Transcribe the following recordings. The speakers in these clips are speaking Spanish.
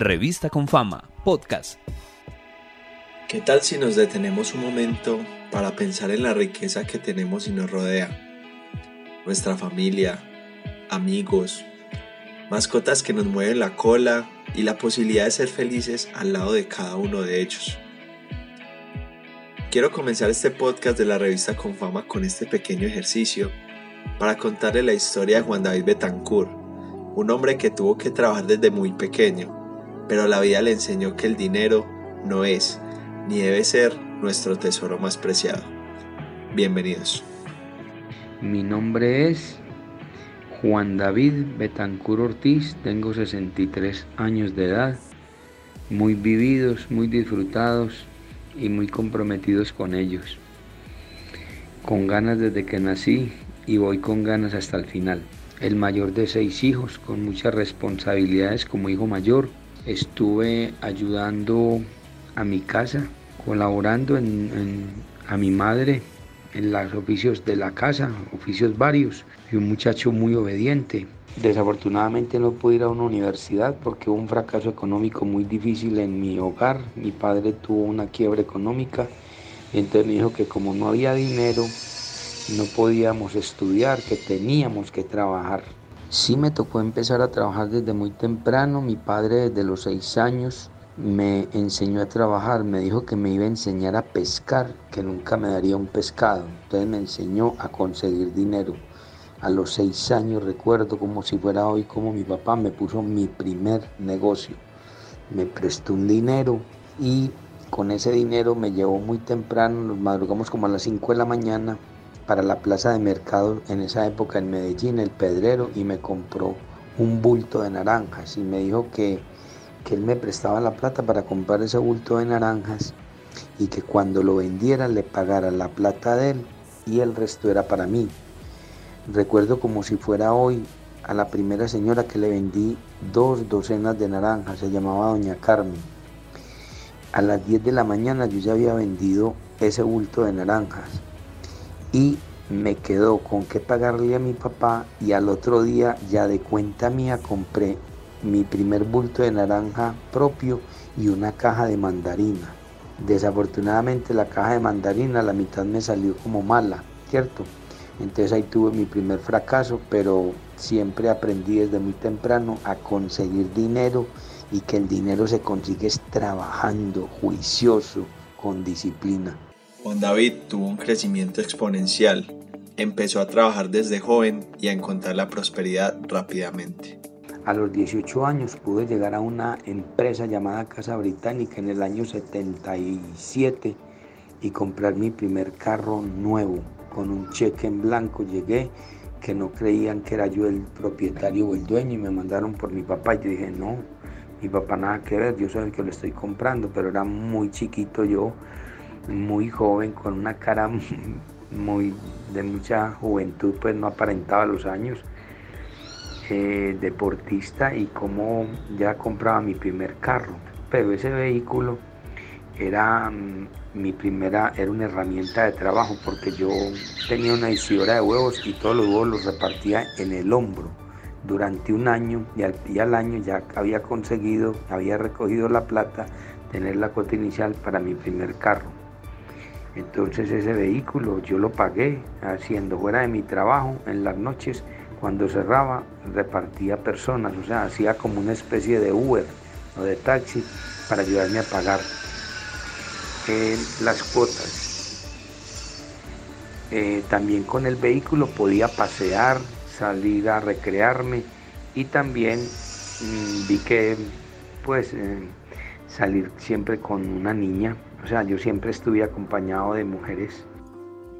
Revista con Fama, podcast. ¿Qué tal si nos detenemos un momento para pensar en la riqueza que tenemos y nos rodea? Nuestra familia, amigos, mascotas que nos mueven la cola y la posibilidad de ser felices al lado de cada uno de ellos. Quiero comenzar este podcast de la revista con fama con este pequeño ejercicio para contarle la historia de Juan David Betancourt, un hombre que tuvo que trabajar desde muy pequeño pero la vida le enseñó que el dinero no es ni debe ser nuestro tesoro más preciado. Bienvenidos. Mi nombre es Juan David Betancur Ortiz, tengo 63 años de edad, muy vividos, muy disfrutados y muy comprometidos con ellos. Con ganas desde que nací y voy con ganas hasta el final. El mayor de seis hijos, con muchas responsabilidades como hijo mayor estuve ayudando a mi casa, colaborando a mi madre en los oficios de la casa, oficios varios. y un muchacho muy obediente. Desafortunadamente no pude ir a una universidad porque hubo un fracaso económico muy difícil en mi hogar. Mi padre tuvo una quiebra económica y entonces me dijo que como no había dinero, no podíamos estudiar, que teníamos que trabajar. Sí me tocó empezar a trabajar desde muy temprano. Mi padre desde los seis años me enseñó a trabajar, me dijo que me iba a enseñar a pescar, que nunca me daría un pescado. Entonces me enseñó a conseguir dinero. A los seis años recuerdo como si fuera hoy como mi papá me puso mi primer negocio. Me prestó un dinero y con ese dinero me llevó muy temprano, nos madrugamos como a las 5 de la mañana para la plaza de mercado en esa época en Medellín, el pedrero, y me compró un bulto de naranjas y me dijo que, que él me prestaba la plata para comprar ese bulto de naranjas y que cuando lo vendiera le pagara la plata de él y el resto era para mí. Recuerdo como si fuera hoy a la primera señora que le vendí dos docenas de naranjas, se llamaba Doña Carmen. A las 10 de la mañana yo ya había vendido ese bulto de naranjas y me quedó con qué pagarle a mi papá y al otro día ya de cuenta mía compré mi primer bulto de naranja propio y una caja de mandarina. Desafortunadamente la caja de mandarina la mitad me salió como mala, ¿cierto? Entonces ahí tuve mi primer fracaso, pero siempre aprendí desde muy temprano a conseguir dinero y que el dinero se consigue trabajando, juicioso, con disciplina. David tuvo un crecimiento exponencial. Empezó a trabajar desde joven y a encontrar la prosperidad rápidamente. A los 18 años pude llegar a una empresa llamada Casa Británica en el año 77 y comprar mi primer carro nuevo. Con un cheque en blanco llegué que no creían que era yo el propietario o el dueño y me mandaron por mi papá y yo dije no, mi papá nada que ver, yo soy el que lo estoy comprando, pero era muy chiquito yo muy joven, con una cara muy de mucha juventud, pues no aparentaba los años, eh, deportista y como ya compraba mi primer carro. Pero ese vehículo era mm, mi primera, era una herramienta de trabajo porque yo tenía una decidora de huevos y todos los huevos los repartía en el hombro durante un año y al, y al año ya había conseguido, había recogido la plata, tener la cuota inicial para mi primer carro. Entonces ese vehículo yo lo pagué haciendo fuera de mi trabajo en las noches. Cuando cerraba repartía personas, o sea, hacía como una especie de Uber o de taxi para ayudarme a pagar las cuotas. Eh, también con el vehículo podía pasear, salir a recrearme y también mm, vi que pues eh, salir siempre con una niña o sea, yo siempre estuve acompañado de mujeres.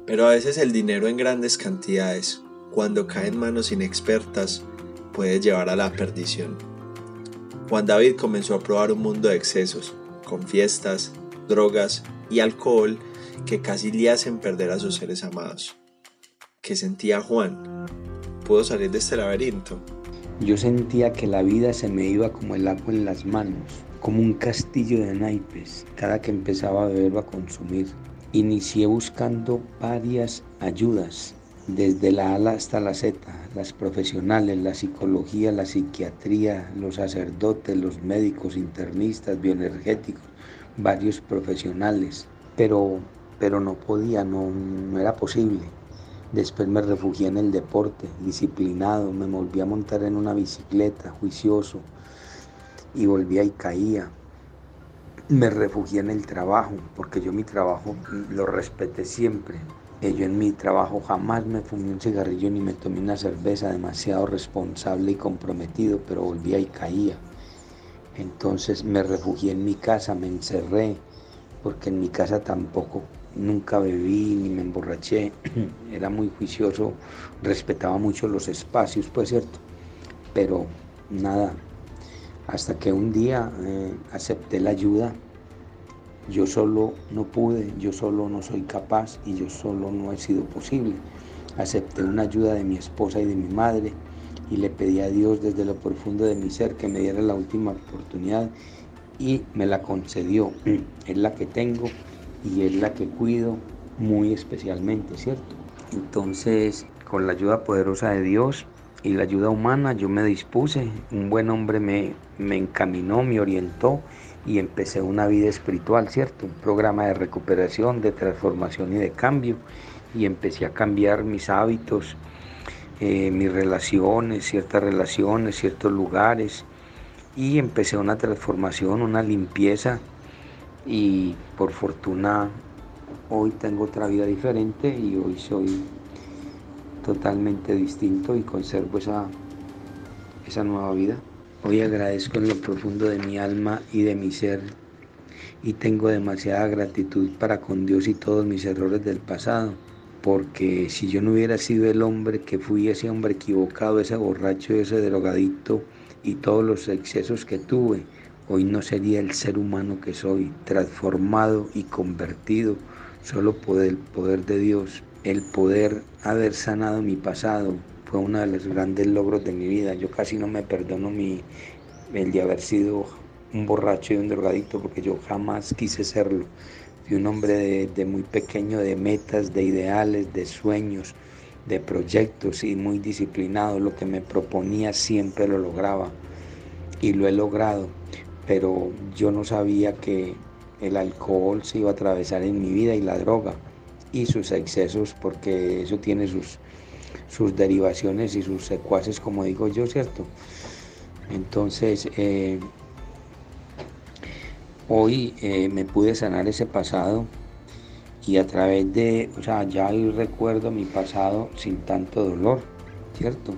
Pero a veces el dinero en grandes cantidades, cuando cae en manos inexpertas, puede llevar a la perdición. Juan David comenzó a probar un mundo de excesos, con fiestas, drogas y alcohol que casi le hacen perder a sus seres amados. ¿Qué sentía Juan? ¿Pudo salir de este laberinto? Yo sentía que la vida se me iba como el agua en las manos como un castillo de naipes cada que empezaba a beber o a consumir. Inicié buscando varias ayudas, desde la A hasta la Z, las profesionales, la psicología, la psiquiatría, los sacerdotes, los médicos, internistas, bioenergéticos, varios profesionales, pero, pero no podía, no, no era posible. Después me refugié en el deporte, disciplinado, me volví a montar en una bicicleta, juicioso, y volvía y caía. Me refugié en el trabajo, porque yo mi trabajo lo respeté siempre. Yo en mi trabajo jamás me fumé un cigarrillo ni me tomé una cerveza, demasiado responsable y comprometido, pero volvía y caía. Entonces me refugié en mi casa, me encerré, porque en mi casa tampoco nunca bebí ni me emborraché, era muy juicioso, respetaba mucho los espacios, pues cierto, pero nada, hasta que un día eh, acepté la ayuda, yo solo no pude, yo solo no soy capaz y yo solo no he sido posible. Acepté una ayuda de mi esposa y de mi madre y le pedí a Dios desde lo profundo de mi ser que me diera la última oportunidad y me la concedió. Es la que tengo y es la que cuido muy especialmente, ¿cierto? Entonces, con la ayuda poderosa de Dios y la ayuda humana, yo me dispuse, un buen hombre me, me encaminó, me orientó y empecé una vida espiritual, ¿cierto? Un programa de recuperación, de transformación y de cambio. Y empecé a cambiar mis hábitos, eh, mis relaciones, ciertas relaciones, ciertos lugares. Y empecé una transformación, una limpieza y por fortuna hoy tengo otra vida diferente y hoy soy totalmente distinto y conservo esa, esa nueva vida. Hoy agradezco en lo profundo de mi alma y de mi ser y tengo demasiada gratitud para con Dios y todos mis errores del pasado, porque si yo no hubiera sido el hombre que fui, ese hombre equivocado, ese borracho, ese drogadicto y todos los excesos que tuve, Hoy no sería el ser humano que soy, transformado y convertido solo por el poder de Dios. El poder haber sanado mi pasado fue uno de los grandes logros de mi vida. Yo casi no me perdono mi, el de haber sido un borracho y un drogadicto porque yo jamás quise serlo. Fui un hombre de, de muy pequeño, de metas, de ideales, de sueños, de proyectos y muy disciplinado. Lo que me proponía siempre lo lograba y lo he logrado pero yo no sabía que el alcohol se iba a atravesar en mi vida y la droga y sus excesos, porque eso tiene sus, sus derivaciones y sus secuaces, como digo yo, ¿cierto? Entonces, eh, hoy eh, me pude sanar ese pasado y a través de, o sea, ya recuerdo mi pasado sin tanto dolor, ¿cierto?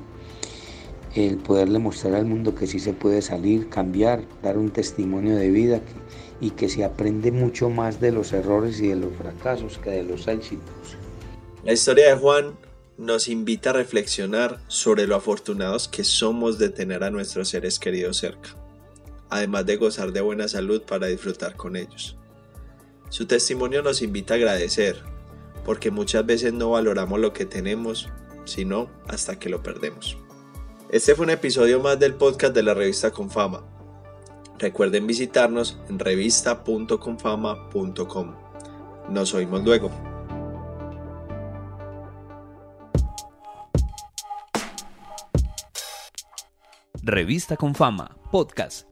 El poderle mostrar al mundo que sí se puede salir, cambiar, dar un testimonio de vida y que se aprende mucho más de los errores y de los fracasos que de los éxitos. La historia de Juan nos invita a reflexionar sobre lo afortunados que somos de tener a nuestros seres queridos cerca, además de gozar de buena salud para disfrutar con ellos. Su testimonio nos invita a agradecer, porque muchas veces no valoramos lo que tenemos, sino hasta que lo perdemos. Este fue un episodio más del podcast de la revista Confama. Recuerden visitarnos en revista.confama.com. Nos oímos luego. Revista Confama, podcast